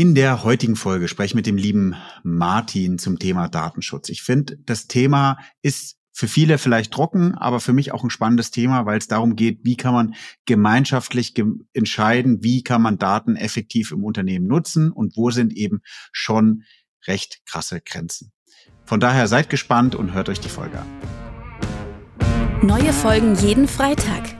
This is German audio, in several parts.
In der heutigen Folge spreche ich mit dem lieben Martin zum Thema Datenschutz. Ich finde, das Thema ist für viele vielleicht trocken, aber für mich auch ein spannendes Thema, weil es darum geht, wie kann man gemeinschaftlich ge entscheiden, wie kann man Daten effektiv im Unternehmen nutzen und wo sind eben schon recht krasse Grenzen. Von daher seid gespannt und hört euch die Folge an. Neue Folgen jeden Freitag.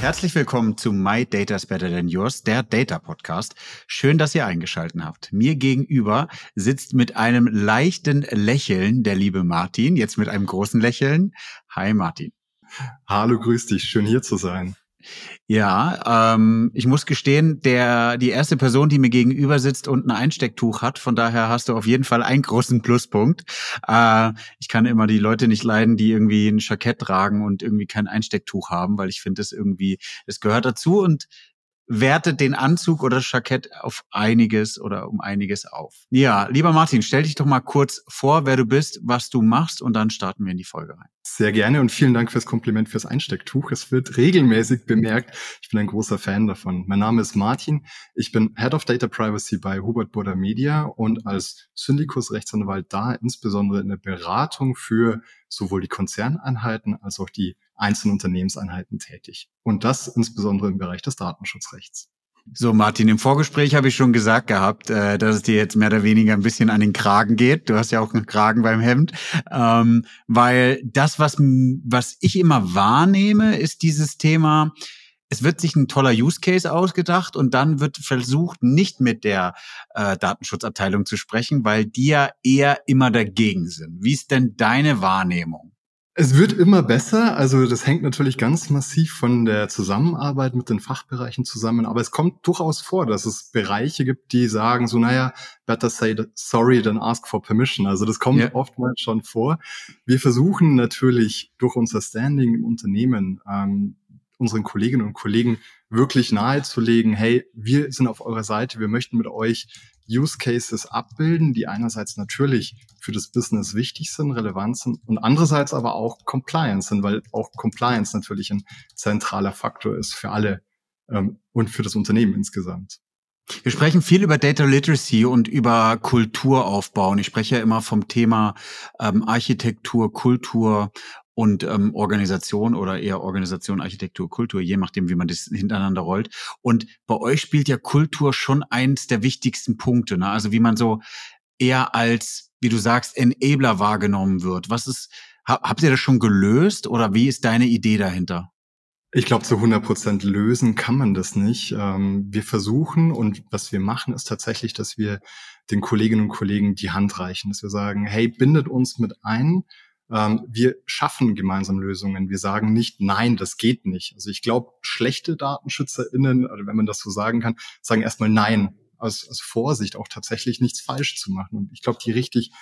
Herzlich willkommen zu My Data's Better Than Yours, der Data Podcast. Schön, dass ihr eingeschalten habt. Mir gegenüber sitzt mit einem leichten Lächeln der liebe Martin, jetzt mit einem großen Lächeln. Hi Martin. Hallo, grüß dich. Schön hier zu sein. Ja, ähm, ich muss gestehen, der die erste Person, die mir gegenüber sitzt und ein Einstecktuch hat, von daher hast du auf jeden Fall einen großen Pluspunkt. Äh, ich kann immer die Leute nicht leiden, die irgendwie ein Jackett tragen und irgendwie kein Einstecktuch haben, weil ich finde es irgendwie, es gehört dazu und wertet den Anzug oder das Jackett auf einiges oder um einiges auf. Ja, lieber Martin, stell dich doch mal kurz vor, wer du bist, was du machst und dann starten wir in die Folge rein. Sehr gerne und vielen Dank fürs Kompliment fürs Einstecktuch. Es wird regelmäßig bemerkt. Ich bin ein großer Fan davon. Mein Name ist Martin. Ich bin Head of Data Privacy bei Hubert Burda Media und als Syndikus Rechtsanwalt da insbesondere in der Beratung für sowohl die Konzerneinheiten als auch die einzelnen Unternehmenseinheiten tätig. Und das insbesondere im Bereich des Datenschutzrechts. So, Martin, im Vorgespräch habe ich schon gesagt gehabt, äh, dass es dir jetzt mehr oder weniger ein bisschen an den Kragen geht. Du hast ja auch einen Kragen beim Hemd. Ähm, weil das, was, was ich immer wahrnehme, ist dieses Thema, es wird sich ein toller Use Case ausgedacht und dann wird versucht, nicht mit der äh, Datenschutzabteilung zu sprechen, weil die ja eher immer dagegen sind. Wie ist denn deine Wahrnehmung? Es wird immer besser. Also das hängt natürlich ganz massiv von der Zusammenarbeit mit den Fachbereichen zusammen. Aber es kommt durchaus vor, dass es Bereiche gibt, die sagen so, naja, better say sorry than ask for permission. Also das kommt ja. oftmals schon vor. Wir versuchen natürlich durch unser Standing im Unternehmen ähm, unseren Kolleginnen und Kollegen wirklich nahezulegen, hey, wir sind auf eurer Seite, wir möchten mit euch Use Cases abbilden, die einerseits natürlich für das Business wichtig sind, relevant sind und andererseits aber auch Compliance sind, weil auch Compliance natürlich ein zentraler Faktor ist für alle ähm, und für das Unternehmen insgesamt. Wir sprechen viel über Data Literacy und über Kulturaufbau. Und ich spreche ja immer vom Thema ähm, Architektur, Kultur und ähm, Organisation oder eher Organisation, Architektur, Kultur, je nachdem, wie man das hintereinander rollt. Und bei euch spielt ja Kultur schon eins der wichtigsten Punkte. Ne? Also wie man so eher als, wie du sagst, Enabler wahrgenommen wird. Was ist, habt ihr das schon gelöst oder wie ist deine Idee dahinter? Ich glaube, zu 100 Prozent lösen kann man das nicht. Ähm, wir versuchen und was wir machen, ist tatsächlich, dass wir den Kolleginnen und Kollegen die Hand reichen, dass wir sagen, hey, bindet uns mit ein, ähm, wir schaffen gemeinsam Lösungen. Wir sagen nicht, nein, das geht nicht. Also ich glaube, schlechte DatenschützerInnen, oder wenn man das so sagen kann, sagen erstmal nein, aus, aus Vorsicht auch tatsächlich nichts falsch zu machen. Und ich glaube, die richtig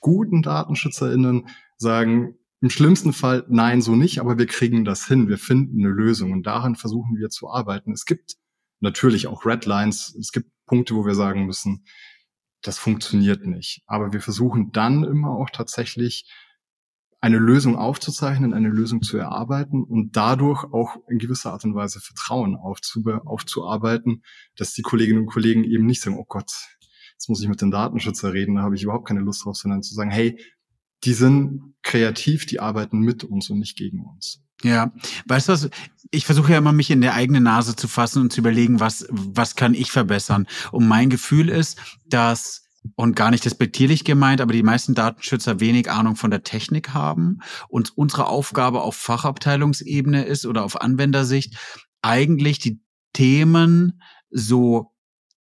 guten DatenschützerInnen sagen, im schlimmsten Fall, nein, so nicht, aber wir kriegen das hin. Wir finden eine Lösung und daran versuchen wir zu arbeiten. Es gibt natürlich auch Redlines. Es gibt Punkte, wo wir sagen müssen, das funktioniert nicht. Aber wir versuchen dann immer auch tatsächlich eine Lösung aufzuzeichnen, eine Lösung zu erarbeiten und dadurch auch in gewisser Art und Weise Vertrauen aufzuarbeiten, dass die Kolleginnen und Kollegen eben nicht sagen, oh Gott, jetzt muss ich mit den Datenschützer reden, da habe ich überhaupt keine Lust drauf, sondern zu sagen, hey, die sind kreativ, die arbeiten mit uns und nicht gegen uns. Ja, weißt du was? Ich versuche ja immer, mich in der eigene Nase zu fassen und zu überlegen, was, was kann ich verbessern? Und mein Gefühl ist, dass und gar nicht despektierlich gemeint, aber die meisten Datenschützer wenig Ahnung von der Technik haben und unsere Aufgabe auf Fachabteilungsebene ist oder auf Anwendersicht eigentlich die Themen so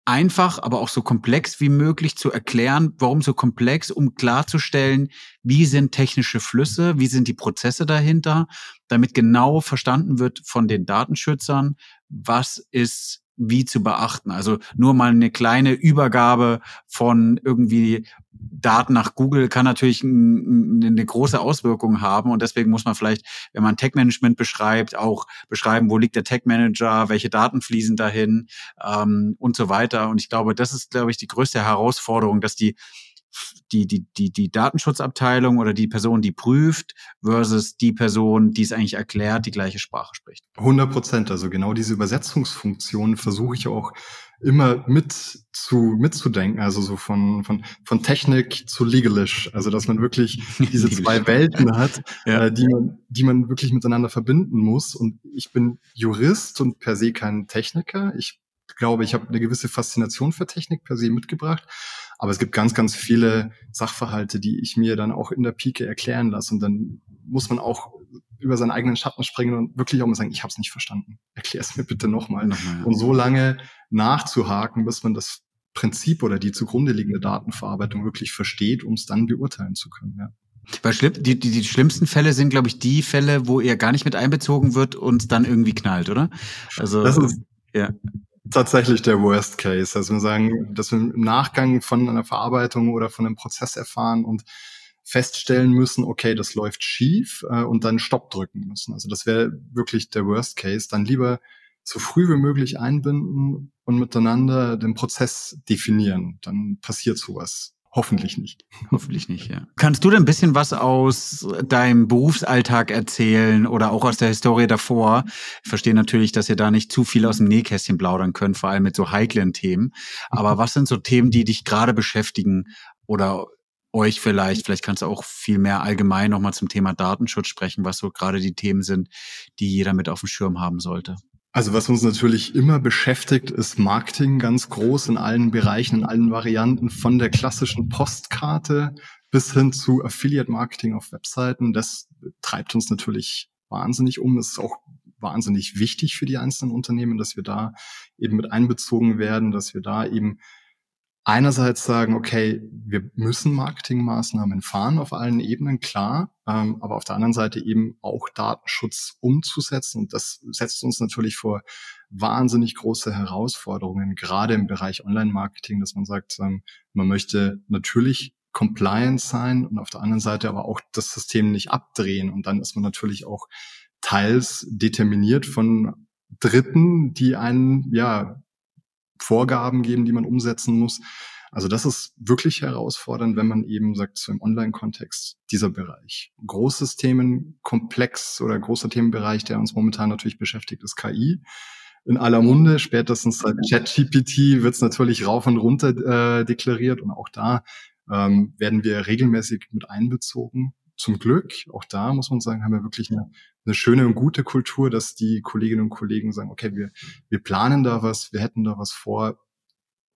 einfach, aber auch so komplex wie möglich zu erklären. Warum so komplex? Um klarzustellen, wie sind technische Flüsse, wie sind die Prozesse dahinter, damit genau verstanden wird von den Datenschützern, was ist wie zu beachten. Also nur mal eine kleine Übergabe von irgendwie Daten nach Google kann natürlich eine große Auswirkung haben und deswegen muss man vielleicht, wenn man Tech-Management beschreibt, auch beschreiben, wo liegt der Tech-Manager, welche Daten fließen dahin ähm, und so weiter. Und ich glaube, das ist, glaube ich, die größte Herausforderung, dass die die, die, die, die Datenschutzabteilung oder die Person, die prüft, versus die Person, die es eigentlich erklärt, die gleiche Sprache spricht. 100 Prozent. Also genau diese Übersetzungsfunktion versuche ich auch immer mit zu mitzudenken, also so von von von Technik zu Legalish, also dass man wirklich diese zwei Welten hat, ja. äh, die man die man wirklich miteinander verbinden muss. Und ich bin Jurist und per se kein Techniker. Ich glaube, ich habe eine gewisse Faszination für Technik per se mitgebracht, aber es gibt ganz ganz viele Sachverhalte, die ich mir dann auch in der Pike erklären lasse und dann muss man auch über seinen eigenen Schatten springen und wirklich auch mal sagen, ich habe es nicht verstanden. Erklär es mir bitte nochmal. Noch ja. Und so lange nachzuhaken, bis man das Prinzip oder die zugrunde liegende Datenverarbeitung wirklich versteht, um es dann beurteilen zu können. Ja. Weil schlimm, die, die, die schlimmsten Fälle sind, glaube ich, die Fälle, wo er gar nicht mit einbezogen wird und dann irgendwie knallt, oder? Also das ist ja. Tatsächlich der Worst Case. Also wir sagen, dass wir im Nachgang von einer Verarbeitung oder von einem Prozess erfahren und feststellen müssen, okay, das läuft schief äh, und dann Stopp drücken müssen. Also das wäre wirklich der Worst Case. Dann lieber so früh wie möglich einbinden und miteinander den Prozess definieren. Dann passiert sowas Hoffentlich nicht. Hoffentlich nicht, ja. Kannst du denn ein bisschen was aus deinem Berufsalltag erzählen oder auch aus der Historie davor? Ich verstehe natürlich, dass ihr da nicht zu viel aus dem Nähkästchen plaudern könnt, vor allem mit so heiklen Themen. Aber was sind so Themen, die dich gerade beschäftigen oder euch vielleicht, vielleicht kannst du auch viel mehr allgemein nochmal zum Thema Datenschutz sprechen, was so gerade die Themen sind, die jeder mit auf dem Schirm haben sollte. Also was uns natürlich immer beschäftigt, ist Marketing ganz groß in allen Bereichen, in allen Varianten, von der klassischen Postkarte bis hin zu Affiliate Marketing auf Webseiten. Das treibt uns natürlich wahnsinnig um. Es ist auch wahnsinnig wichtig für die einzelnen Unternehmen, dass wir da eben mit einbezogen werden, dass wir da eben einerseits sagen, okay, wir müssen Marketingmaßnahmen fahren auf allen Ebenen, klar, ähm, aber auf der anderen Seite eben auch Datenschutz umzusetzen. Und das setzt uns natürlich vor wahnsinnig große Herausforderungen, gerade im Bereich Online-Marketing, dass man sagt, ähm, man möchte natürlich compliant sein und auf der anderen Seite aber auch das System nicht abdrehen. Und dann ist man natürlich auch teils determiniert von Dritten, die einen ja Vorgaben geben, die man umsetzen muss. Also das ist wirklich herausfordernd, wenn man eben sagt, so im Online-Kontext dieser Bereich. Großes Themenkomplex oder großer Themenbereich, der uns momentan natürlich beschäftigt, ist KI. In aller Munde, spätestens seit ChatGPT wird es natürlich rauf und runter äh, deklariert und auch da ähm, werden wir regelmäßig mit einbezogen zum Glück, auch da muss man sagen, haben wir wirklich eine, eine schöne und gute Kultur, dass die Kolleginnen und Kollegen sagen, okay, wir, wir planen da was, wir hätten da was vor.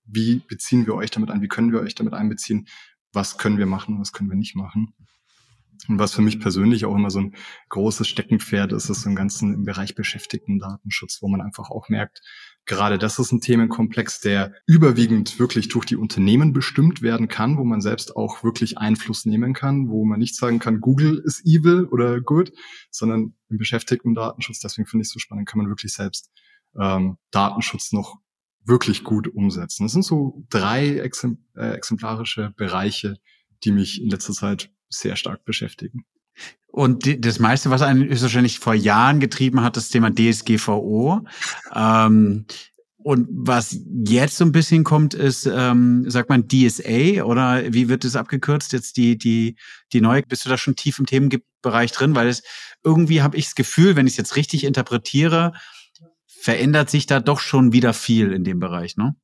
Wie beziehen wir euch damit ein? Wie können wir euch damit einbeziehen? Was können wir machen? Was können wir nicht machen? Und was für mich persönlich auch immer so ein großes Steckenpferd ist, ist so ein ganzen im Bereich beschäftigten Datenschutz, wo man einfach auch merkt, gerade das ist ein Themenkomplex, der überwiegend wirklich durch die Unternehmen bestimmt werden kann, wo man selbst auch wirklich Einfluss nehmen kann, wo man nicht sagen kann, Google ist evil oder good, sondern im beschäftigten Datenschutz, deswegen finde ich es so spannend, kann man wirklich selbst ähm, Datenschutz noch wirklich gut umsetzen. Das sind so drei äh, exemplarische Bereiche, die mich in letzter Zeit sehr stark beschäftigen. Und die, das meiste, was einen wahrscheinlich vor Jahren getrieben hat, das Thema DSGVO. Ähm, und was jetzt so ein bisschen kommt, ist, ähm, sagt man DSA oder wie wird es abgekürzt? Jetzt die, die, die neue, bist du da schon tief im Themenbereich drin? Weil es irgendwie habe ich das Gefühl, wenn ich es jetzt richtig interpretiere, verändert sich da doch schon wieder viel in dem Bereich, ne?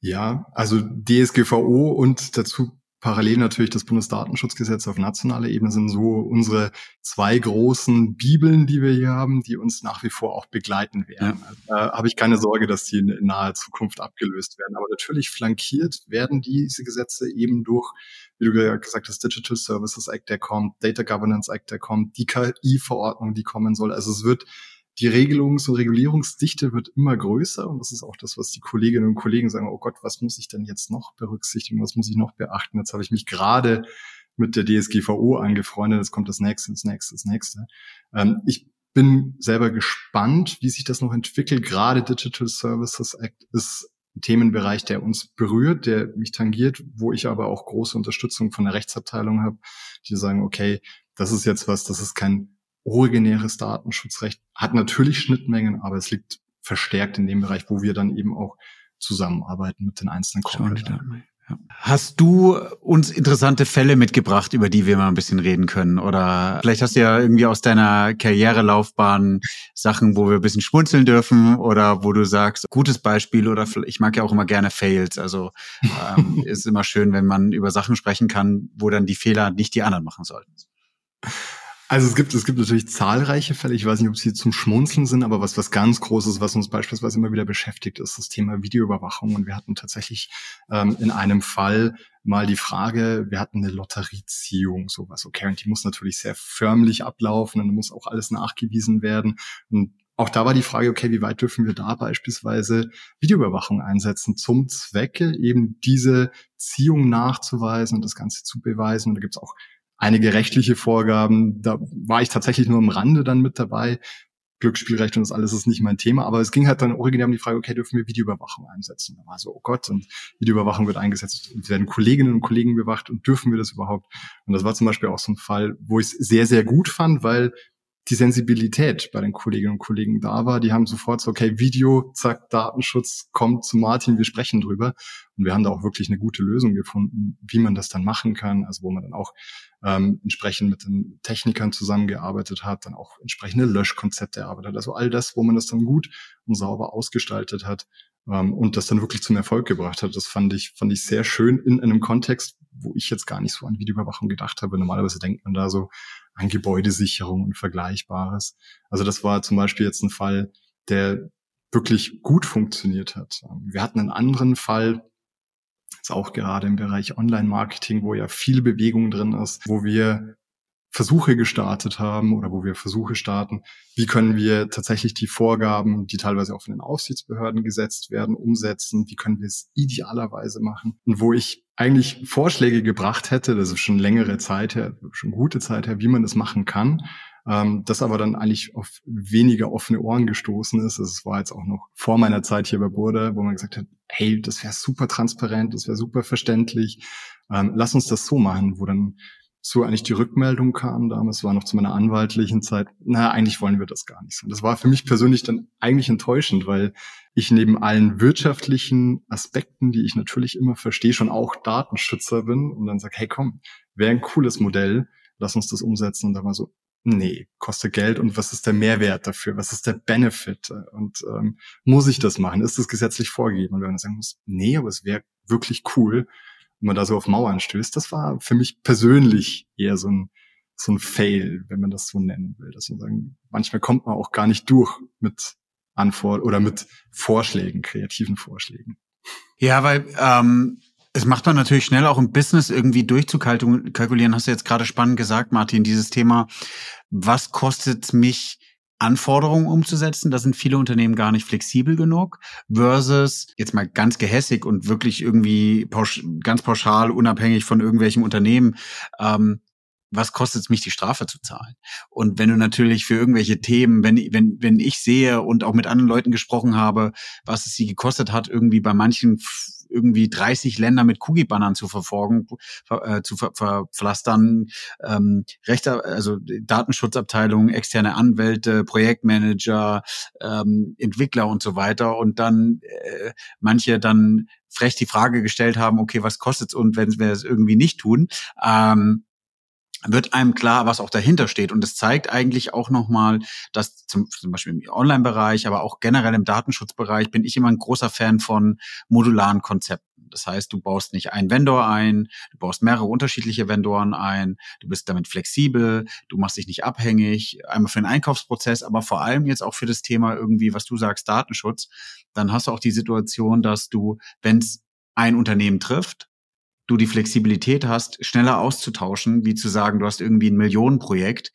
Ja, also DSGVO und dazu parallel natürlich das Bundesdatenschutzgesetz auf nationaler Ebene sind so unsere zwei großen Bibeln, die wir hier haben, die uns nach wie vor auch begleiten werden. Ja. Also, habe ich keine Sorge, dass die in, in naher Zukunft abgelöst werden. Aber natürlich flankiert werden diese Gesetze eben durch, wie du gesagt hast, Digital Services Act, der kommt, Data Governance Act, der kommt, die KI-Verordnung, die kommen soll. Also es wird die Regelungs- und Regulierungsdichte wird immer größer und das ist auch das, was die Kolleginnen und Kollegen sagen, oh Gott, was muss ich denn jetzt noch berücksichtigen, was muss ich noch beachten? Jetzt habe ich mich gerade mit der DSGVO angefreundet, jetzt kommt das nächste, das nächste, das nächste. Ähm, ich bin selber gespannt, wie sich das noch entwickelt. Gerade Digital Services Act ist ein Themenbereich, der uns berührt, der mich tangiert, wo ich aber auch große Unterstützung von der Rechtsabteilung habe, die sagen, okay, das ist jetzt was, das ist kein originäres Datenschutzrecht, hat natürlich Schnittmengen, aber es liegt verstärkt in dem Bereich, wo wir dann eben auch zusammenarbeiten mit den einzelnen Corporate. Hast du uns interessante Fälle mitgebracht, über die wir mal ein bisschen reden können? Oder vielleicht hast du ja irgendwie aus deiner Karrierelaufbahn Sachen, wo wir ein bisschen schmunzeln dürfen oder wo du sagst, gutes Beispiel oder ich mag ja auch immer gerne Fails. Also ähm, ist immer schön, wenn man über Sachen sprechen kann, wo dann die Fehler nicht die anderen machen sollten. Also es gibt, es gibt natürlich zahlreiche Fälle. Ich weiß nicht, ob sie zum Schmunzeln sind, aber was, was ganz Großes, was uns beispielsweise immer wieder beschäftigt, ist das Thema Videoüberwachung. Und wir hatten tatsächlich ähm, in einem Fall mal die Frage, wir hatten eine Lotterieziehung, sowas. Okay, und die muss natürlich sehr förmlich ablaufen und muss auch alles nachgewiesen werden. Und auch da war die Frage, okay, wie weit dürfen wir da beispielsweise Videoüberwachung einsetzen zum Zwecke, eben diese Ziehung nachzuweisen und das Ganze zu beweisen. Und da gibt es auch einige rechtliche Vorgaben. Da war ich tatsächlich nur am Rande dann mit dabei. Glücksspielrecht und das alles ist nicht mein Thema, aber es ging halt dann originär um die Frage, okay, dürfen wir Videoüberwachung einsetzen? Da war so, oh Gott, und Videoüberwachung wird eingesetzt, es werden Kolleginnen und Kollegen bewacht und dürfen wir das überhaupt? Und das war zum Beispiel auch so ein Fall, wo ich es sehr, sehr gut fand, weil die Sensibilität bei den Kolleginnen und Kollegen da war. Die haben sofort so, okay, Video, zack, Datenschutz, kommt zu Martin, wir sprechen drüber. Und wir haben da auch wirklich eine gute Lösung gefunden, wie man das dann machen kann. Also wo man dann auch ähm, entsprechend mit den Technikern zusammengearbeitet hat, dann auch entsprechende Löschkonzepte erarbeitet hat. Also all das, wo man das dann gut und sauber ausgestaltet hat ähm, und das dann wirklich zum Erfolg gebracht hat. Das fand ich, fand ich sehr schön in einem Kontext, wo ich jetzt gar nicht so an Videoüberwachung gedacht habe. Normalerweise denkt man da so an Gebäudesicherung und Vergleichbares. Also das war zum Beispiel jetzt ein Fall, der wirklich gut funktioniert hat. Wir hatten einen anderen Fall, jetzt auch gerade im Bereich Online-Marketing, wo ja viel Bewegung drin ist, wo wir Versuche gestartet haben oder wo wir Versuche starten, wie können wir tatsächlich die Vorgaben, die teilweise auch von den Aufsichtsbehörden gesetzt werden, umsetzen, wie können wir es idealerweise machen? Und wo ich eigentlich Vorschläge gebracht hätte, das ist schon längere Zeit her, schon gute Zeit her, wie man das machen kann, ähm, das aber dann eigentlich auf weniger offene Ohren gestoßen ist. Es war jetzt auch noch vor meiner Zeit hier bei Burda, wo man gesagt hat, hey, das wäre super transparent, das wäre super verständlich, ähm, lass uns das so machen, wo dann so eigentlich die Rückmeldung kam damals, war noch zu meiner anwaltlichen Zeit, na, eigentlich wollen wir das gar nicht so. das war für mich persönlich dann eigentlich enttäuschend, weil ich neben allen wirtschaftlichen Aspekten, die ich natürlich immer verstehe, schon auch Datenschützer bin und dann sage, hey komm, wäre ein cooles Modell, lass uns das umsetzen. Und da war so, nee, kostet Geld und was ist der Mehrwert dafür? Was ist der Benefit? Und ähm, muss ich das machen? Ist das gesetzlich vorgegeben? Und wenn man sagen muss, nee, aber es wäre wirklich cool, wenn man da so auf Mauern stößt, das war für mich persönlich eher so ein, so ein Fail, wenn man das so nennen will. Dass man sagen, manchmal kommt man auch gar nicht durch mit Antwort oder mit Vorschlägen, kreativen Vorschlägen. Ja, weil ähm, es macht man natürlich schnell auch im Business irgendwie durchzukalkulieren. Hast du jetzt gerade spannend gesagt, Martin, dieses Thema, was kostet mich Anforderungen umzusetzen. Da sind viele Unternehmen gar nicht flexibel genug. Versus jetzt mal ganz gehässig und wirklich irgendwie pausch, ganz pauschal, unabhängig von irgendwelchen Unternehmen. Ähm, was kostet es mich, die Strafe zu zahlen? Und wenn du natürlich für irgendwelche Themen, wenn, wenn, wenn ich sehe und auch mit anderen Leuten gesprochen habe, was es sie gekostet hat, irgendwie bei manchen irgendwie 30 Länder mit Cookie-Bannern zu verfolgen, äh, zu ver verpflastern, ähm, Rechte, also Datenschutzabteilung, externe Anwälte, Projektmanager, ähm, Entwickler und so weiter und dann äh, manche dann frech die Frage gestellt haben, okay, was kostet's und wenn wir es irgendwie nicht tun? Ähm, wird einem klar, was auch dahinter steht. Und es zeigt eigentlich auch nochmal, dass zum, zum Beispiel im Online-Bereich, aber auch generell im Datenschutzbereich bin ich immer ein großer Fan von modularen Konzepten. Das heißt, du baust nicht einen Vendor ein, du baust mehrere unterschiedliche Vendoren ein, du bist damit flexibel, du machst dich nicht abhängig, einmal für den Einkaufsprozess, aber vor allem jetzt auch für das Thema irgendwie, was du sagst, Datenschutz. Dann hast du auch die Situation, dass du, wenn es ein Unternehmen trifft, du die Flexibilität hast, schneller auszutauschen, wie zu sagen, du hast irgendwie ein Millionenprojekt,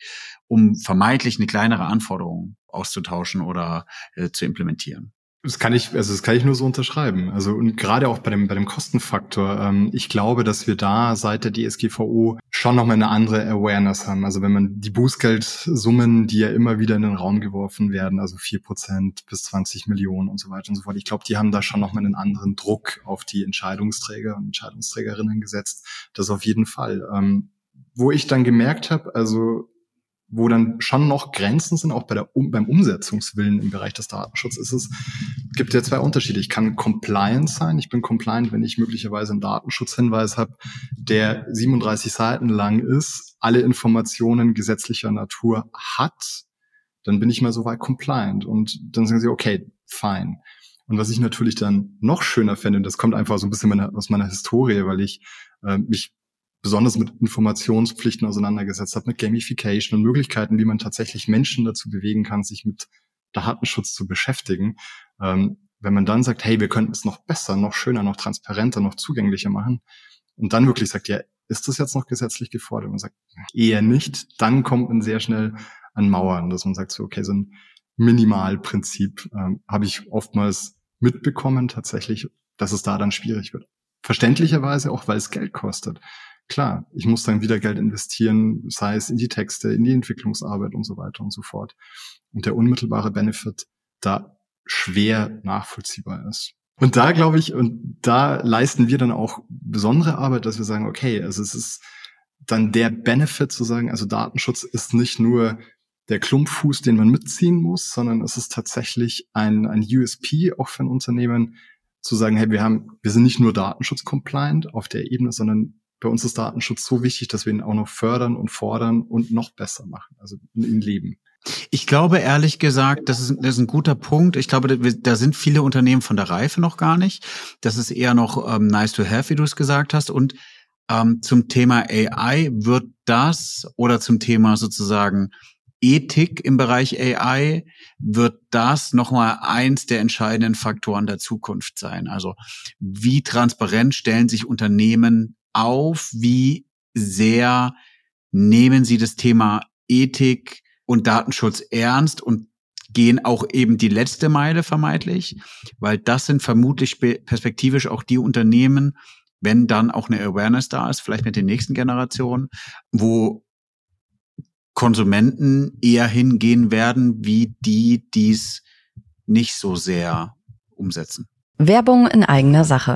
um vermeintlich eine kleinere Anforderung auszutauschen oder äh, zu implementieren. Das kann ich, also das kann ich nur so unterschreiben. Also und gerade auch bei dem bei dem Kostenfaktor. Ähm, ich glaube, dass wir da seit der DSGVO schon nochmal eine andere Awareness haben. Also wenn man die Bußgeldsummen, die ja immer wieder in den Raum geworfen werden, also vier Prozent bis 20 Millionen und so weiter und so fort, ich glaube, die haben da schon nochmal einen anderen Druck auf die Entscheidungsträger und Entscheidungsträgerinnen gesetzt. Das auf jeden Fall. Ähm, wo ich dann gemerkt habe, also wo dann schon noch Grenzen sind, auch bei der, um, beim Umsetzungswillen im Bereich des Datenschutzes, ist es, gibt ja zwei Unterschiede. Ich kann compliant sein. Ich bin compliant, wenn ich möglicherweise einen Datenschutzhinweis habe, der 37 Seiten lang ist, alle Informationen gesetzlicher Natur hat, dann bin ich mal so weit compliant. Und dann sagen sie, okay, fine. Und was ich natürlich dann noch schöner fände, das kommt einfach so ein bisschen meine, aus meiner Historie, weil ich äh, mich besonders mit Informationspflichten auseinandergesetzt habe, mit Gamification und Möglichkeiten, wie man tatsächlich Menschen dazu bewegen kann, sich mit Datenschutz zu beschäftigen. Ähm, wenn man dann sagt, hey, wir könnten es noch besser, noch schöner, noch transparenter, noch zugänglicher machen und dann wirklich sagt, ja, ist das jetzt noch gesetzlich gefordert? Und sagt, eher nicht, dann kommt man sehr schnell an Mauern, dass man sagt, so, okay, so ein Minimalprinzip ähm, habe ich oftmals mitbekommen tatsächlich, dass es da dann schwierig wird. Verständlicherweise auch, weil es Geld kostet klar, ich muss dann wieder Geld investieren, sei es in die Texte, in die Entwicklungsarbeit und so weiter und so fort. Und der unmittelbare Benefit da schwer nachvollziehbar ist. Und da glaube ich, und da leisten wir dann auch besondere Arbeit, dass wir sagen, okay, also es ist dann der Benefit zu sagen, also Datenschutz ist nicht nur der Klumpfuß, den man mitziehen muss, sondern es ist tatsächlich ein, ein USP auch für ein Unternehmen, zu sagen, hey, wir haben, wir sind nicht nur Datenschutz-compliant auf der Ebene, sondern bei uns ist Datenschutz so wichtig, dass wir ihn auch noch fördern und fordern und noch besser machen, also ihn leben. Ich glaube ehrlich gesagt, das ist, das ist ein guter Punkt. Ich glaube, da sind viele Unternehmen von der Reife noch gar nicht. Das ist eher noch ähm, nice to have, wie du es gesagt hast. Und ähm, zum Thema AI wird das oder zum Thema sozusagen Ethik im Bereich AI wird das nochmal eins der entscheidenden Faktoren der Zukunft sein. Also wie transparent stellen sich Unternehmen auf, wie sehr nehmen Sie das Thema Ethik und Datenschutz ernst und gehen auch eben die letzte Meile vermeintlich, weil das sind vermutlich perspektivisch auch die Unternehmen, wenn dann auch eine Awareness da ist, vielleicht mit den nächsten Generationen, wo Konsumenten eher hingehen werden, wie die dies nicht so sehr umsetzen. Werbung in eigener Sache.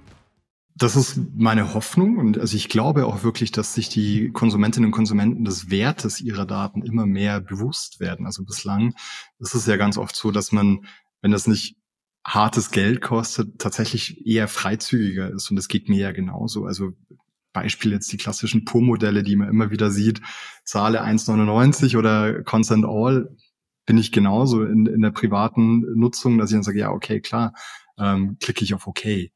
Das ist meine Hoffnung und also ich glaube auch wirklich, dass sich die Konsumentinnen und Konsumenten des Wertes ihrer Daten immer mehr bewusst werden. Also bislang ist es ja ganz oft so, dass man, wenn das nicht hartes Geld kostet, tatsächlich eher freizügiger ist und das geht mir ja genauso. Also Beispiel jetzt die klassischen Pur-Modelle, die man immer wieder sieht, zahle 1,99 oder Consent All, bin ich genauso in, in der privaten Nutzung, dass ich dann sage, ja, okay, klar, ähm, klicke ich auf OK. Äh,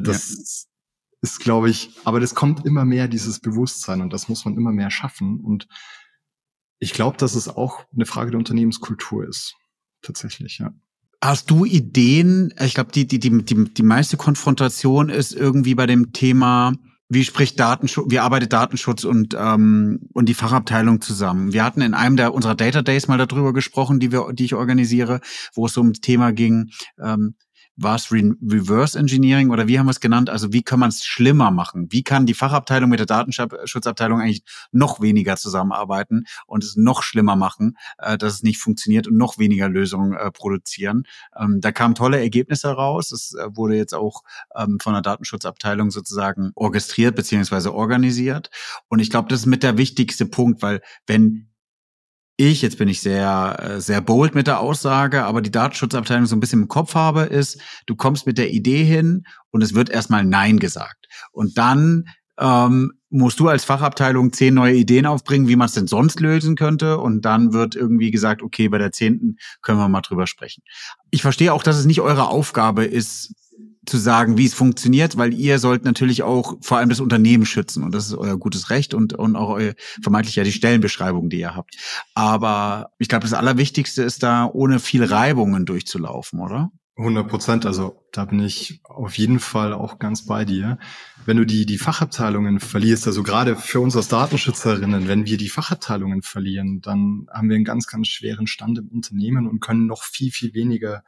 das ist, glaube ich, aber das kommt immer mehr, dieses Bewusstsein und das muss man immer mehr schaffen. Und ich glaube, dass es auch eine Frage der Unternehmenskultur ist. Tatsächlich, ja. Hast du Ideen? Ich glaube, die, die, die, die, die meiste Konfrontation ist irgendwie bei dem Thema, wie spricht Datenschutz, wie arbeitet Datenschutz und, ähm, und die Fachabteilung zusammen? Wir hatten in einem der unserer Data Days mal darüber gesprochen, die wir, die ich organisiere, wo es um das Thema ging, ähm, war es Re Reverse Engineering oder wie haben wir es genannt? Also wie kann man es schlimmer machen? Wie kann die Fachabteilung mit der Datenschutzabteilung eigentlich noch weniger zusammenarbeiten und es noch schlimmer machen, äh, dass es nicht funktioniert und noch weniger Lösungen äh, produzieren? Ähm, da kamen tolle Ergebnisse raus. Es äh, wurde jetzt auch ähm, von der Datenschutzabteilung sozusagen orchestriert beziehungsweise organisiert. Und ich glaube, das ist mit der wichtigste Punkt, weil wenn ich, jetzt bin ich sehr, äh, sehr bold mit der Aussage, aber die Datenschutzabteilung so ein bisschen im Kopf habe, ist, du kommst mit der Idee hin und es wird erstmal Nein gesagt. Und dann ähm, musst du als Fachabteilung zehn neue Ideen aufbringen, wie man es denn sonst lösen könnte. Und dann wird irgendwie gesagt, okay, bei der zehnten können wir mal drüber sprechen. Ich verstehe auch, dass es nicht eure Aufgabe ist, zu sagen, wie es funktioniert, weil ihr sollt natürlich auch vor allem das Unternehmen schützen und das ist euer gutes Recht und, und auch euer, vermeintlich ja die Stellenbeschreibung, die ihr habt. Aber ich glaube, das Allerwichtigste ist da, ohne viel Reibungen durchzulaufen, oder? 100 Prozent. Also da bin ich auf jeden Fall auch ganz bei dir. Wenn du die, die Fachabteilungen verlierst, also gerade für uns als Datenschützerinnen, wenn wir die Fachabteilungen verlieren, dann haben wir einen ganz, ganz schweren Stand im Unternehmen und können noch viel, viel weniger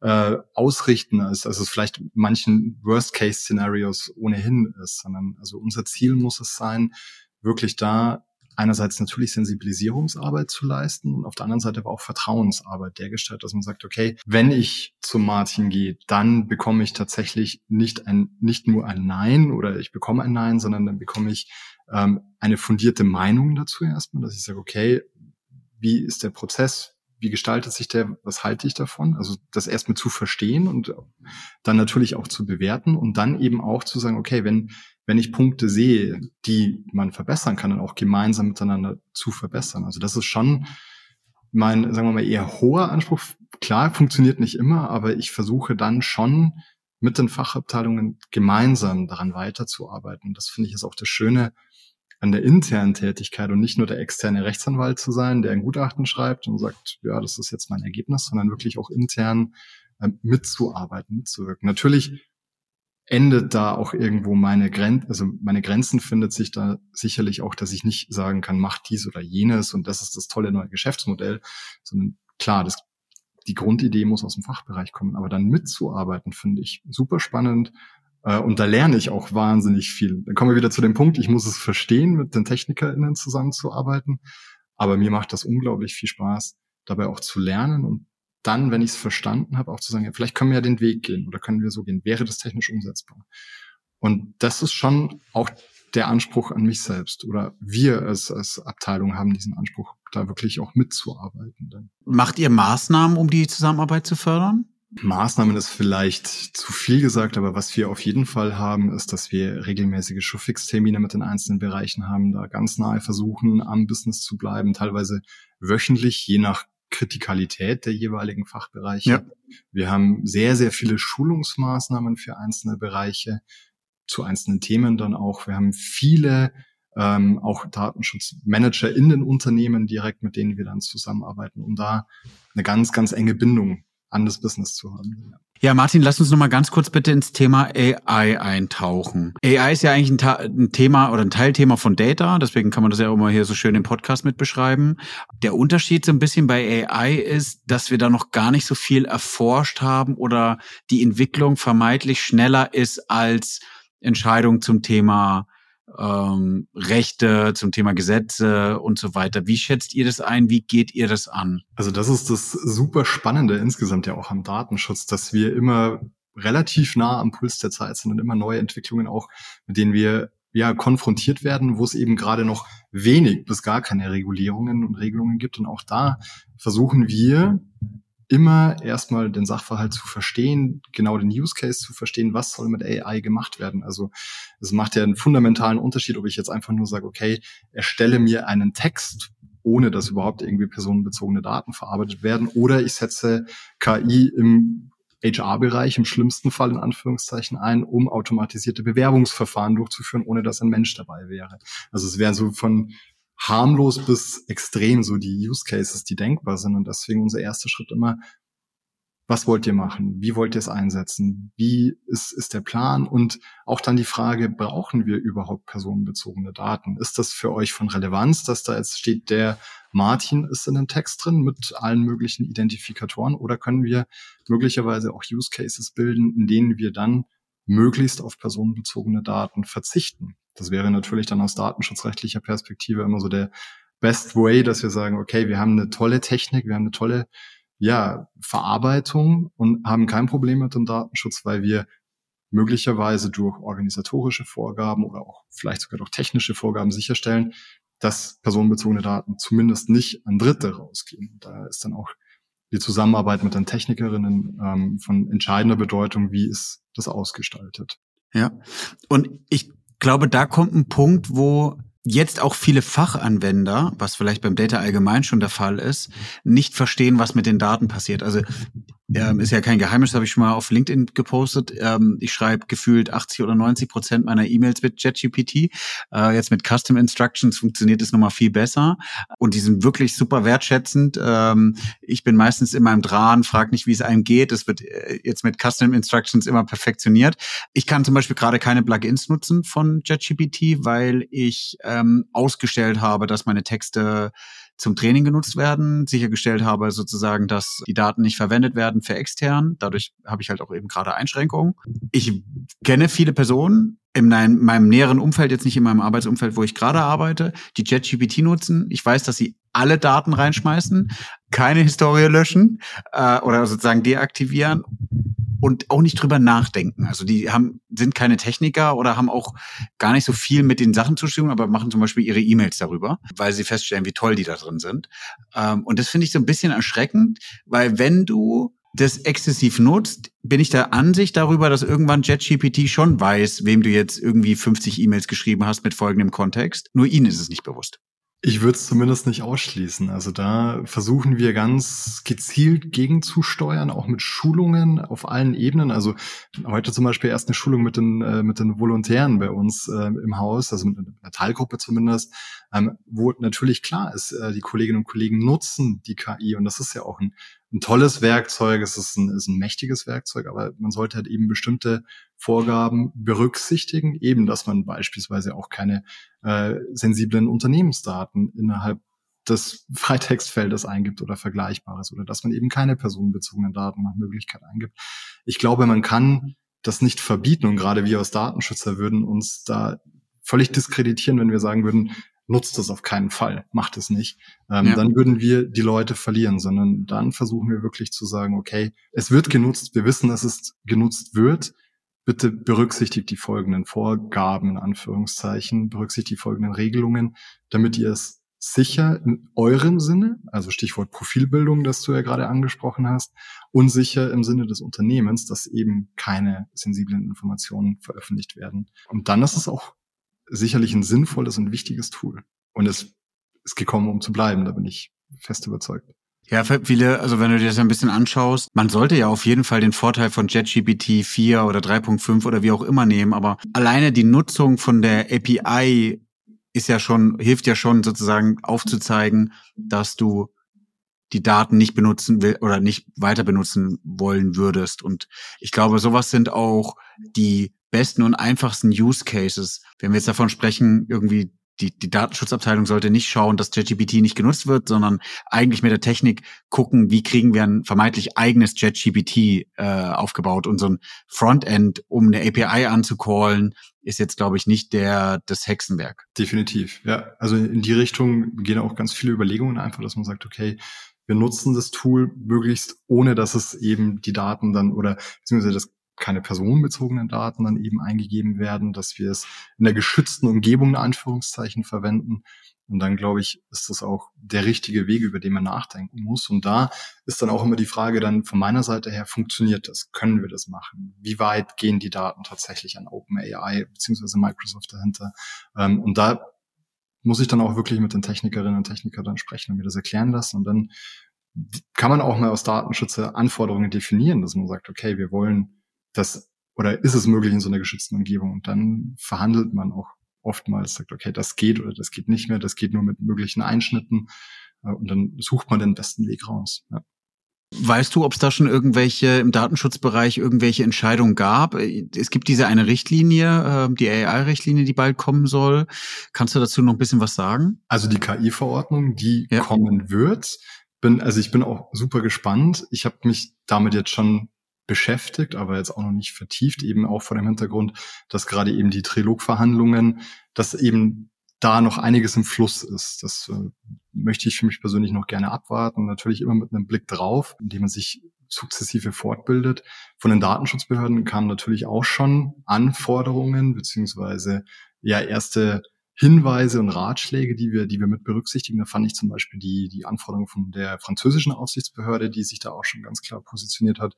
äh, ausrichten, als, als es vielleicht manchen Worst-Case-Szenarios ohnehin ist, sondern also unser Ziel muss es sein, wirklich da einerseits natürlich Sensibilisierungsarbeit zu leisten und auf der anderen Seite aber auch Vertrauensarbeit dergestellt, dass man sagt, okay, wenn ich zum Martin gehe, dann bekomme ich tatsächlich nicht ein, nicht nur ein Nein oder ich bekomme ein Nein, sondern dann bekomme ich ähm, eine fundierte Meinung dazu erstmal, dass ich sage, okay, wie ist der Prozess? Wie gestaltet sich der, was halte ich davon? Also das erstmal zu verstehen und dann natürlich auch zu bewerten und dann eben auch zu sagen, okay, wenn, wenn ich Punkte sehe, die man verbessern kann, dann auch gemeinsam miteinander zu verbessern. Also das ist schon mein, sagen wir mal, eher hoher Anspruch. Klar, funktioniert nicht immer, aber ich versuche dann schon mit den Fachabteilungen gemeinsam daran weiterzuarbeiten. Das finde ich ist auch das Schöne an der internen Tätigkeit und nicht nur der externe Rechtsanwalt zu sein, der ein Gutachten schreibt und sagt, ja, das ist jetzt mein Ergebnis, sondern wirklich auch intern äh, mitzuarbeiten, mitzuwirken. Natürlich endet da auch irgendwo meine Grenze, also meine Grenzen findet sich da sicherlich auch, dass ich nicht sagen kann, mach dies oder jenes und das ist das tolle neue Geschäftsmodell, sondern klar, das, die Grundidee muss aus dem Fachbereich kommen, aber dann mitzuarbeiten finde ich super spannend, und da lerne ich auch wahnsinnig viel. Dann kommen wir wieder zu dem Punkt, ich muss es verstehen, mit den TechnikerInnen zusammenzuarbeiten. Aber mir macht das unglaublich viel Spaß, dabei auch zu lernen und dann, wenn ich es verstanden habe, auch zu sagen, ja, vielleicht können wir ja den Weg gehen oder können wir so gehen. Wäre das technisch umsetzbar? Und das ist schon auch der Anspruch an mich selbst oder wir als, als Abteilung haben diesen Anspruch, da wirklich auch mitzuarbeiten. Macht ihr Maßnahmen, um die Zusammenarbeit zu fördern? Maßnahmen ist vielleicht zu viel gesagt, aber was wir auf jeden Fall haben, ist, dass wir regelmäßige Showfix-Termine mit den einzelnen Bereichen haben, da ganz nahe versuchen, am Business zu bleiben, teilweise wöchentlich, je nach Kritikalität der jeweiligen Fachbereiche. Ja. Wir haben sehr, sehr viele Schulungsmaßnahmen für einzelne Bereiche, zu einzelnen Themen dann auch. Wir haben viele ähm, auch Datenschutzmanager in den Unternehmen direkt, mit denen wir dann zusammenarbeiten, um da eine ganz, ganz enge Bindung an das Business zu haben. Ja, Martin, lass uns noch mal ganz kurz bitte ins Thema AI eintauchen. AI ist ja eigentlich ein, ein, Thema oder ein Teilthema von Data, deswegen kann man das ja mal hier so schön im Podcast mit beschreiben. Der Unterschied so ein bisschen bei AI ist, dass wir da noch gar nicht so viel erforscht haben oder die Entwicklung vermeintlich schneller ist als Entscheidungen zum Thema ähm, Rechte, zum Thema Gesetze und so weiter. Wie schätzt ihr das ein? Wie geht ihr das an? Also das ist das super Spannende insgesamt ja auch am Datenschutz, dass wir immer relativ nah am Puls der Zeit sind und immer neue Entwicklungen auch, mit denen wir ja konfrontiert werden, wo es eben gerade noch wenig bis gar keine Regulierungen und Regelungen gibt. Und auch da versuchen wir immer erstmal den Sachverhalt zu verstehen, genau den Use Case zu verstehen, was soll mit AI gemacht werden. Also es macht ja einen fundamentalen Unterschied, ob ich jetzt einfach nur sage, okay, erstelle mir einen Text, ohne dass überhaupt irgendwie personenbezogene Daten verarbeitet werden, oder ich setze KI im HR-Bereich im schlimmsten Fall in Anführungszeichen ein, um automatisierte Bewerbungsverfahren durchzuführen, ohne dass ein Mensch dabei wäre. Also es wäre so von harmlos bis extrem so die Use Cases, die denkbar sind. Und deswegen unser erster Schritt immer, was wollt ihr machen? Wie wollt ihr es einsetzen? Wie ist, ist der Plan? Und auch dann die Frage, brauchen wir überhaupt personenbezogene Daten? Ist das für euch von Relevanz, dass da jetzt steht, der Martin ist in dem Text drin mit allen möglichen Identifikatoren? Oder können wir möglicherweise auch Use Cases bilden, in denen wir dann möglichst auf personenbezogene Daten verzichten? Das wäre natürlich dann aus datenschutzrechtlicher Perspektive immer so der Best Way, dass wir sagen, okay, wir haben eine tolle Technik, wir haben eine tolle ja, Verarbeitung und haben kein Problem mit dem Datenschutz, weil wir möglicherweise durch organisatorische Vorgaben oder auch vielleicht sogar durch technische Vorgaben sicherstellen, dass personenbezogene Daten zumindest nicht an Dritte rausgehen. Da ist dann auch die Zusammenarbeit mit den Technikerinnen ähm, von entscheidender Bedeutung, wie ist das ausgestaltet. Ja, und ich glaube, da kommt ein Punkt, wo jetzt auch viele Fachanwender, was vielleicht beim Data allgemein schon der Fall ist, nicht verstehen, was mit den Daten passiert. Also ähm, ist ja kein Geheimnis, habe ich schon mal auf LinkedIn gepostet. Ähm, ich schreibe gefühlt 80 oder 90 Prozent meiner E-Mails mit JetGPT. Äh, jetzt mit Custom Instructions funktioniert es nochmal viel besser und die sind wirklich super wertschätzend. Ähm, ich bin meistens in meinem Dran, frage nicht, wie es einem geht. Es wird äh, jetzt mit Custom Instructions immer perfektioniert. Ich kann zum Beispiel gerade keine Plugins nutzen von JetGPT, weil ich ähm, ausgestellt habe, dass meine Texte zum Training genutzt werden, sichergestellt habe sozusagen, dass die Daten nicht verwendet werden für extern. Dadurch habe ich halt auch eben gerade Einschränkungen. Ich kenne viele Personen in meinem näheren Umfeld, jetzt nicht in meinem Arbeitsumfeld, wo ich gerade arbeite, die JetGPT nutzen. Ich weiß, dass sie alle Daten reinschmeißen, keine Historie löschen äh, oder sozusagen deaktivieren und auch nicht drüber nachdenken. Also die haben, sind keine Techniker oder haben auch gar nicht so viel mit den Sachen zu tun, aber machen zum Beispiel ihre E-Mails darüber, weil sie feststellen, wie toll die da drin sind. Ähm, und das finde ich so ein bisschen erschreckend, weil wenn du das exzessiv nutzt, bin ich der Ansicht darüber, dass irgendwann JetGPT schon weiß, wem du jetzt irgendwie 50 E-Mails geschrieben hast mit folgendem Kontext. Nur ihnen ist es nicht bewusst. Ich würde es zumindest nicht ausschließen. Also da versuchen wir ganz gezielt gegenzusteuern, auch mit Schulungen auf allen Ebenen. Also heute zum Beispiel erst eine Schulung mit den, äh, mit den Volontären bei uns äh, im Haus, also mit einer Teilgruppe zumindest, ähm, wo natürlich klar ist, äh, die Kolleginnen und Kollegen nutzen die KI und das ist ja auch ein ein tolles Werkzeug, es ist ein, ist ein mächtiges Werkzeug, aber man sollte halt eben bestimmte Vorgaben berücksichtigen, eben, dass man beispielsweise auch keine äh, sensiblen Unternehmensdaten innerhalb des Freitextfeldes eingibt oder Vergleichbares oder dass man eben keine personenbezogenen Daten nach Möglichkeit eingibt. Ich glaube, man kann das nicht verbieten und gerade wir als Datenschützer würden uns da völlig diskreditieren, wenn wir sagen würden, nutzt es auf keinen Fall, macht es nicht. Ähm, ja. Dann würden wir die Leute verlieren, sondern dann versuchen wir wirklich zu sagen, okay, es wird genutzt, wir wissen, dass es genutzt wird. Bitte berücksichtigt die folgenden Vorgaben, in Anführungszeichen, berücksichtigt die folgenden Regelungen, damit ihr es sicher in eurem Sinne, also Stichwort Profilbildung, das du ja gerade angesprochen hast, und sicher im Sinne des Unternehmens, dass eben keine sensiblen Informationen veröffentlicht werden. Und dann ist es auch sicherlich ein sinnvolles und wichtiges Tool. Und es ist gekommen, um zu bleiben, da bin ich fest überzeugt. Ja, viele, also wenn du dir das ein bisschen anschaust, man sollte ja auf jeden Fall den Vorteil von JetGPT 4 oder 3.5 oder wie auch immer nehmen, aber alleine die Nutzung von der API ist ja schon, hilft ja schon sozusagen aufzuzeigen, dass du die Daten nicht benutzen will oder nicht weiter benutzen wollen würdest. Und ich glaube, sowas sind auch die besten und einfachsten Use Cases. Wenn wir jetzt davon sprechen, irgendwie die, die Datenschutzabteilung sollte nicht schauen, dass ChatGPT nicht genutzt wird, sondern eigentlich mit der Technik gucken, wie kriegen wir ein vermeintlich eigenes ChatGPT äh, aufgebaut. Und so ein Frontend, um eine API anzucallen, ist jetzt, glaube ich, nicht der das Hexenwerk. Definitiv, ja. Also in die Richtung gehen auch ganz viele Überlegungen einfach, dass man sagt, okay, wir nutzen das Tool möglichst, ohne dass es eben die Daten dann oder beziehungsweise das keine personenbezogenen Daten dann eben eingegeben werden, dass wir es in der geschützten Umgebung in Anführungszeichen verwenden. Und dann, glaube ich, ist das auch der richtige Weg, über den man nachdenken muss. Und da ist dann auch immer die Frage dann von meiner Seite her, funktioniert das? Können wir das machen? Wie weit gehen die Daten tatsächlich an OpenAI beziehungsweise Microsoft dahinter? Ähm, und da muss ich dann auch wirklich mit den Technikerinnen und Technikern dann sprechen und mir das erklären lassen. Und dann kann man auch mal aus Datenschützer Anforderungen definieren, dass man sagt, okay, wir wollen das oder ist es möglich in so einer geschützten Umgebung? Und dann verhandelt man auch oftmals, sagt, okay, das geht oder das geht nicht mehr, das geht nur mit möglichen Einschnitten. Äh, und dann sucht man den besten Weg raus. Ja. Weißt du, ob es da schon irgendwelche im Datenschutzbereich irgendwelche Entscheidungen gab? Es gibt diese eine Richtlinie, ähm, die AI-Richtlinie, die bald kommen soll. Kannst du dazu noch ein bisschen was sagen? Also die KI-Verordnung, die ja. kommen wird. Bin, also ich bin auch super gespannt. Ich habe mich damit jetzt schon beschäftigt, aber jetzt auch noch nicht vertieft, eben auch vor dem Hintergrund, dass gerade eben die Trilogverhandlungen, dass eben da noch einiges im Fluss ist. Das äh, möchte ich für mich persönlich noch gerne abwarten. Natürlich immer mit einem Blick drauf, indem man sich sukzessive fortbildet. Von den Datenschutzbehörden kamen natürlich auch schon Anforderungen beziehungsweise ja erste Hinweise und Ratschläge, die wir, die wir mit berücksichtigen. Da fand ich zum Beispiel die, die Anforderungen von der französischen Aufsichtsbehörde, die sich da auch schon ganz klar positioniert hat,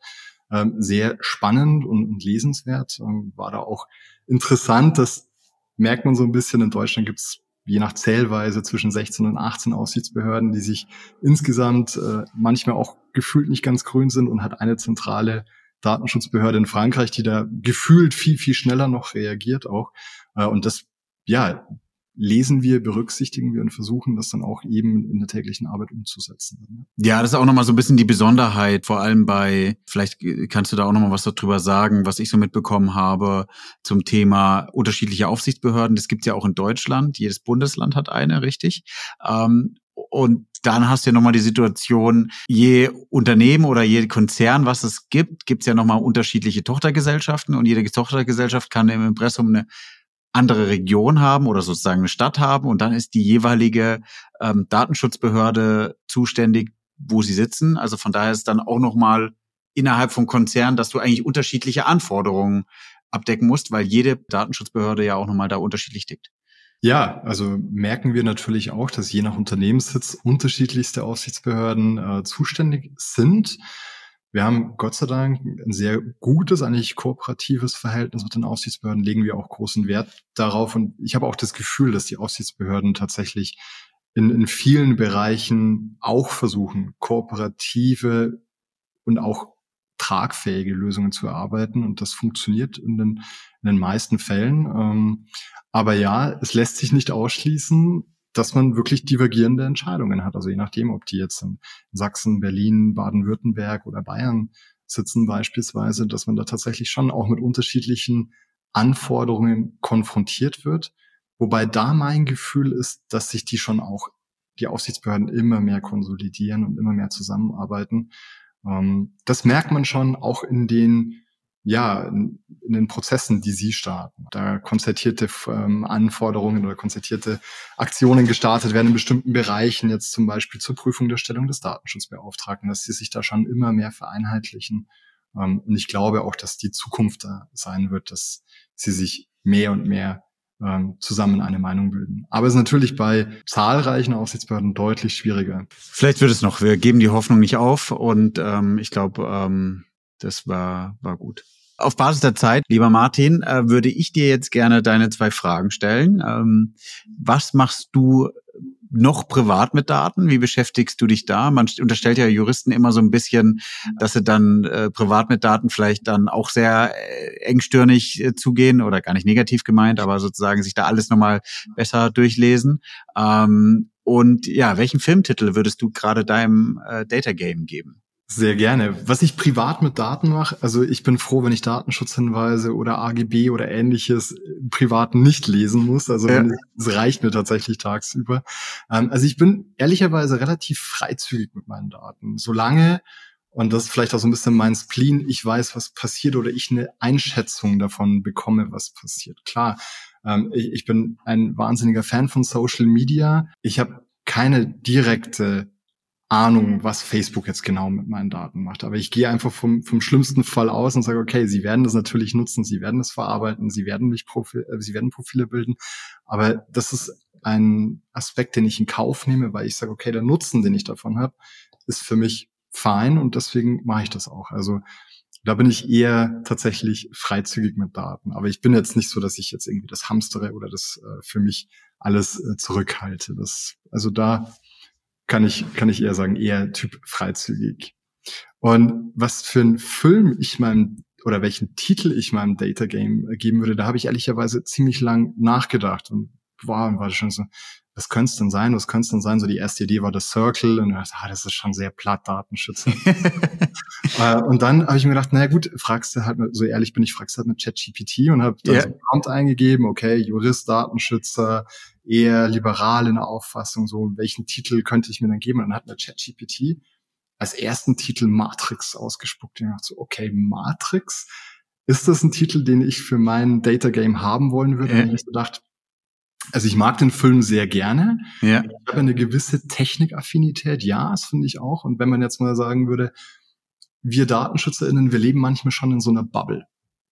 ähm, sehr spannend und, und lesenswert. Ähm, war da auch interessant, das merkt man so ein bisschen. In Deutschland gibt es je nach Zählweise zwischen 16 und 18 Aufsichtsbehörden, die sich insgesamt äh, manchmal auch gefühlt nicht ganz grün sind und hat eine zentrale Datenschutzbehörde in Frankreich, die da gefühlt viel, viel schneller noch reagiert auch. Äh, und das, ja, lesen wir, berücksichtigen wir und versuchen das dann auch eben in der täglichen Arbeit umzusetzen. Ja, das ist auch nochmal so ein bisschen die Besonderheit, vor allem bei, vielleicht kannst du da auch nochmal was darüber sagen, was ich so mitbekommen habe zum Thema unterschiedliche Aufsichtsbehörden. Das gibt's ja auch in Deutschland. Jedes Bundesland hat eine, richtig? Ähm, und dann hast du ja nochmal die Situation, je Unternehmen oder je Konzern, was es gibt, gibt's ja nochmal unterschiedliche Tochtergesellschaften und jede Tochtergesellschaft kann im Impressum eine andere Region haben oder sozusagen eine Stadt haben und dann ist die jeweilige ähm, Datenschutzbehörde zuständig, wo sie sitzen. Also von daher ist dann auch nochmal innerhalb vom Konzern, dass du eigentlich unterschiedliche Anforderungen abdecken musst, weil jede Datenschutzbehörde ja auch nochmal da unterschiedlich tickt. Ja, also merken wir natürlich auch, dass je nach Unternehmenssitz unterschiedlichste Aufsichtsbehörden äh, zuständig sind. Wir haben Gott sei Dank ein sehr gutes, eigentlich kooperatives Verhältnis mit den Aufsichtsbehörden, legen wir auch großen Wert darauf. Und ich habe auch das Gefühl, dass die Aufsichtsbehörden tatsächlich in, in vielen Bereichen auch versuchen, kooperative und auch tragfähige Lösungen zu erarbeiten. Und das funktioniert in den, in den meisten Fällen. Ähm, aber ja, es lässt sich nicht ausschließen, dass man wirklich divergierende Entscheidungen hat. Also je nachdem, ob die jetzt in Sachsen, Berlin, Baden-Württemberg oder Bayern sitzen beispielsweise, dass man da tatsächlich schon auch mit unterschiedlichen Anforderungen konfrontiert wird. Wobei da mein Gefühl ist, dass sich die schon auch, die Aufsichtsbehörden immer mehr konsolidieren und immer mehr zusammenarbeiten. Ähm, das merkt man schon auch in den ja, in, den Prozessen, die sie starten. Da konzertierte ähm, Anforderungen oder konzertierte Aktionen gestartet werden in bestimmten Bereichen, jetzt zum Beispiel zur Prüfung der Stellung des Datenschutzbeauftragten, dass sie sich da schon immer mehr vereinheitlichen. Ähm, und ich glaube auch, dass die Zukunft da sein wird, dass sie sich mehr und mehr ähm, zusammen eine Meinung bilden. Aber es ist natürlich bei zahlreichen Aufsichtsbehörden deutlich schwieriger. Vielleicht wird es noch. Wir geben die Hoffnung nicht auf und ähm, ich glaube, ähm das war, war gut. Auf Basis der Zeit, lieber Martin, äh, würde ich dir jetzt gerne deine zwei Fragen stellen. Ähm, was machst du noch privat mit Daten? Wie beschäftigst du dich da? Man unterstellt ja Juristen immer so ein bisschen, dass sie dann äh, privat mit Daten vielleicht dann auch sehr äh, engstirnig zugehen oder gar nicht negativ gemeint, aber sozusagen sich da alles nochmal besser durchlesen. Ähm, und ja, welchen Filmtitel würdest du gerade deinem Data Game geben? Sehr gerne. Was ich privat mit Daten mache, also ich bin froh, wenn ich Datenschutzhinweise oder AGB oder ähnliches privat nicht lesen muss. Also es ja. reicht mir tatsächlich tagsüber. Ähm, also ich bin ehrlicherweise relativ freizügig mit meinen Daten. Solange, und das ist vielleicht auch so ein bisschen mein Spleen, ich weiß, was passiert oder ich eine Einschätzung davon bekomme, was passiert. Klar, ähm, ich bin ein wahnsinniger Fan von Social Media. Ich habe keine direkte Ahnung, was Facebook jetzt genau mit meinen Daten macht. Aber ich gehe einfach vom, vom schlimmsten Fall aus und sage, okay, sie werden das natürlich nutzen, sie werden es verarbeiten, sie werden mich Profil, äh, sie werden Profile bilden. Aber das ist ein Aspekt, den ich in Kauf nehme, weil ich sage, okay, der Nutzen, den ich davon habe, ist für mich fein und deswegen mache ich das auch. Also da bin ich eher tatsächlich freizügig mit Daten. Aber ich bin jetzt nicht so, dass ich jetzt irgendwie das hamstere oder das äh, für mich alles äh, zurückhalte. Das, also da kann ich, kann ich eher sagen, eher Typ freizügig. Und was für einen Film ich meinem oder welchen Titel ich meinem Data Game geben würde, da habe ich ehrlicherweise ziemlich lang nachgedacht und war und war schon so, was könnte es denn sein? Was könnte es denn sein? So die erste Idee war das Circle und dachte, ah, das ist schon sehr platt Datenschützer. äh, und dann habe ich mir gedacht, naja gut, fragst du halt, so ehrlich bin ich, fragst du halt mit ChatGPT und habe dann yeah. so Prompt eingegeben, okay, Jurist, Datenschützer, eher liberal in der Auffassung, so welchen Titel könnte ich mir dann geben? Und dann hat mir ChatGPT als ersten Titel Matrix ausgespuckt. Und ich dachte so, okay, Matrix, ist das ein Titel, den ich für mein Data Game haben wollen würde? Äh. Und ich gedacht, also ich mag den Film sehr gerne. Ja. Ich habe eine gewisse Technikaffinität, ja, das finde ich auch. Und wenn man jetzt mal sagen würde, wir DatenschützerInnen, wir leben manchmal schon in so einer Bubble.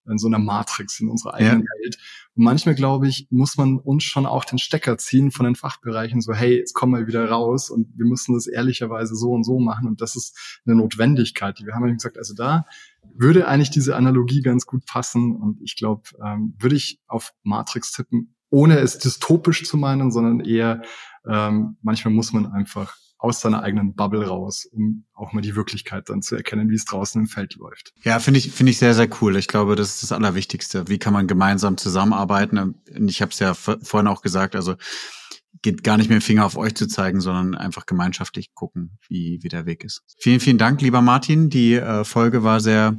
in so einer Matrix in unserer eigenen ja. Welt. Und manchmal, glaube ich, muss man uns schon auch den Stecker ziehen von den Fachbereichen, so, hey, jetzt komm mal wieder raus und wir müssen das ehrlicherweise so und so machen. Und das ist eine Notwendigkeit. Wir haben ja gesagt, also da würde eigentlich diese Analogie ganz gut passen. Und ich glaube, ähm, würde ich auf Matrix tippen, ohne es dystopisch zu meinen, sondern eher, ähm, manchmal muss man einfach aus seiner eigenen Bubble raus, um auch mal die Wirklichkeit dann zu erkennen, wie es draußen im Feld läuft. Ja, finde ich, finde ich sehr, sehr cool. Ich glaube, das ist das Allerwichtigste. Wie kann man gemeinsam zusammenarbeiten? Ich habe es ja vorhin auch gesagt, also geht gar nicht mehr Finger auf euch zu zeigen, sondern einfach gemeinschaftlich gucken, wie, wie der Weg ist. Vielen, vielen Dank, lieber Martin. Die äh, Folge war sehr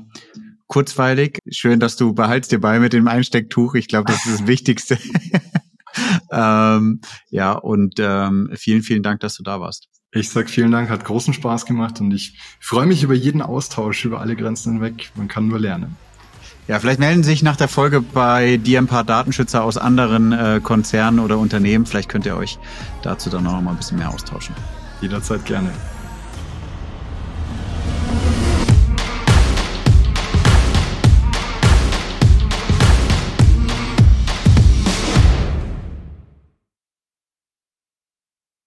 kurzweilig. Schön, dass du behaltst dir bei mit dem Einstecktuch. Ich glaube, das ist das Wichtigste. ähm, ja, und ähm, vielen, vielen Dank, dass du da warst. Ich sag vielen Dank, hat großen Spaß gemacht und ich freue mich über jeden Austausch über alle Grenzen hinweg. Man kann nur lernen. Ja, vielleicht melden sich nach der Folge bei dir ein paar Datenschützer aus anderen äh, Konzernen oder Unternehmen. Vielleicht könnt ihr euch dazu dann auch noch mal ein bisschen mehr austauschen. Jederzeit gerne.